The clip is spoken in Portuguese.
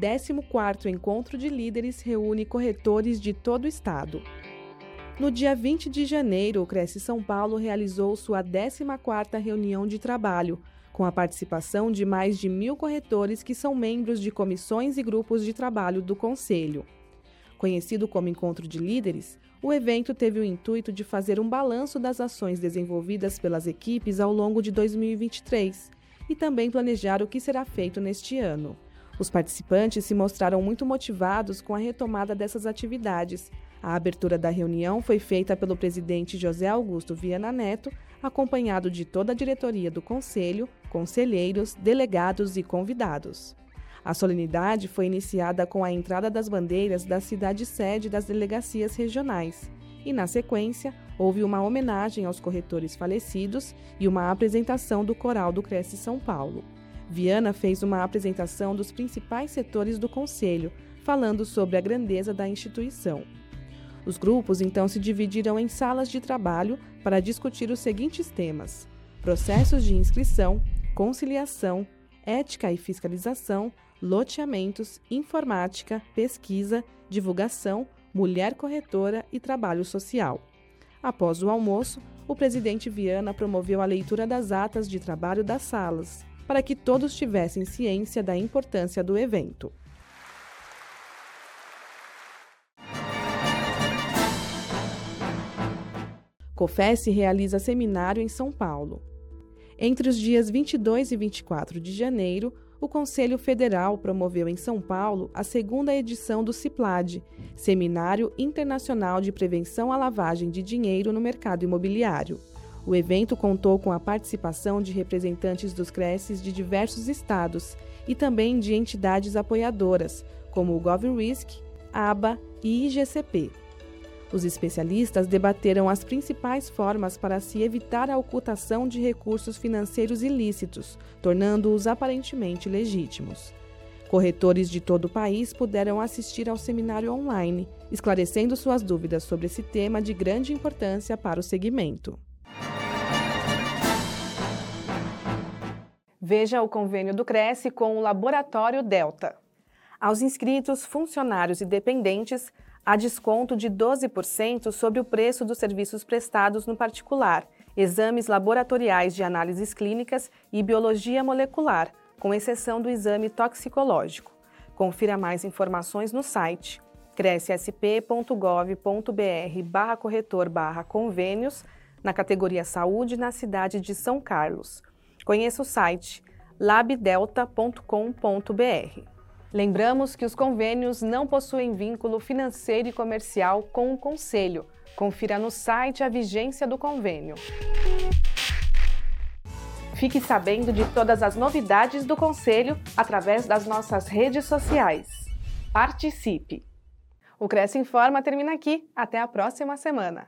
14º Encontro de Líderes reúne corretores de todo o estado. No dia 20 de janeiro, o Cresce São Paulo realizou sua 14ª reunião de trabalho, com a participação de mais de mil corretores que são membros de comissões e grupos de trabalho do Conselho. Conhecido como Encontro de Líderes, o evento teve o intuito de fazer um balanço das ações desenvolvidas pelas equipes ao longo de 2023 e também planejar o que será feito neste ano. Os participantes se mostraram muito motivados com a retomada dessas atividades, a abertura da reunião foi feita pelo presidente José Augusto Viana Neto, acompanhado de toda a diretoria do Conselho, conselheiros, delegados e convidados. A solenidade foi iniciada com a entrada das bandeiras da cidade-sede das delegacias regionais. E, na sequência, houve uma homenagem aos corretores falecidos e uma apresentação do Coral do Cresce São Paulo. Viana fez uma apresentação dos principais setores do Conselho, falando sobre a grandeza da instituição. Os grupos então se dividiram em salas de trabalho para discutir os seguintes temas: processos de inscrição, conciliação, ética e fiscalização, loteamentos, informática, pesquisa, divulgação, mulher corretora e trabalho social. Após o almoço, o presidente Viana promoveu a leitura das atas de trabalho das salas, para que todos tivessem ciência da importância do evento. COFES realiza seminário em São Paulo. Entre os dias 22 e 24 de janeiro, o Conselho Federal promoveu em São Paulo a segunda edição do CIPLAD, Seminário Internacional de Prevenção à Lavagem de Dinheiro no Mercado Imobiliário. O evento contou com a participação de representantes dos CRECES de diversos estados e também de entidades apoiadoras, como o GovRisk, ABA e IGCP. Os especialistas debateram as principais formas para se evitar a ocultação de recursos financeiros ilícitos, tornando-os aparentemente legítimos. Corretores de todo o país puderam assistir ao seminário online, esclarecendo suas dúvidas sobre esse tema de grande importância para o segmento. Veja o convênio do Cresce com o Laboratório Delta. Aos inscritos, funcionários e dependentes, há desconto de 12% sobre o preço dos serviços prestados no particular, exames laboratoriais de análises clínicas e biologia molecular, com exceção do exame toxicológico. Confira mais informações no site crescsp.gov.br barra corretor barra convênios na categoria Saúde na cidade de São Carlos. Conheça o site labdelta.com.br. Lembramos que os convênios não possuem vínculo financeiro e comercial com o Conselho. Confira no site a vigência do convênio. Fique sabendo de todas as novidades do Conselho através das nossas redes sociais. Participe! O Cresce Informa termina aqui. Até a próxima semana.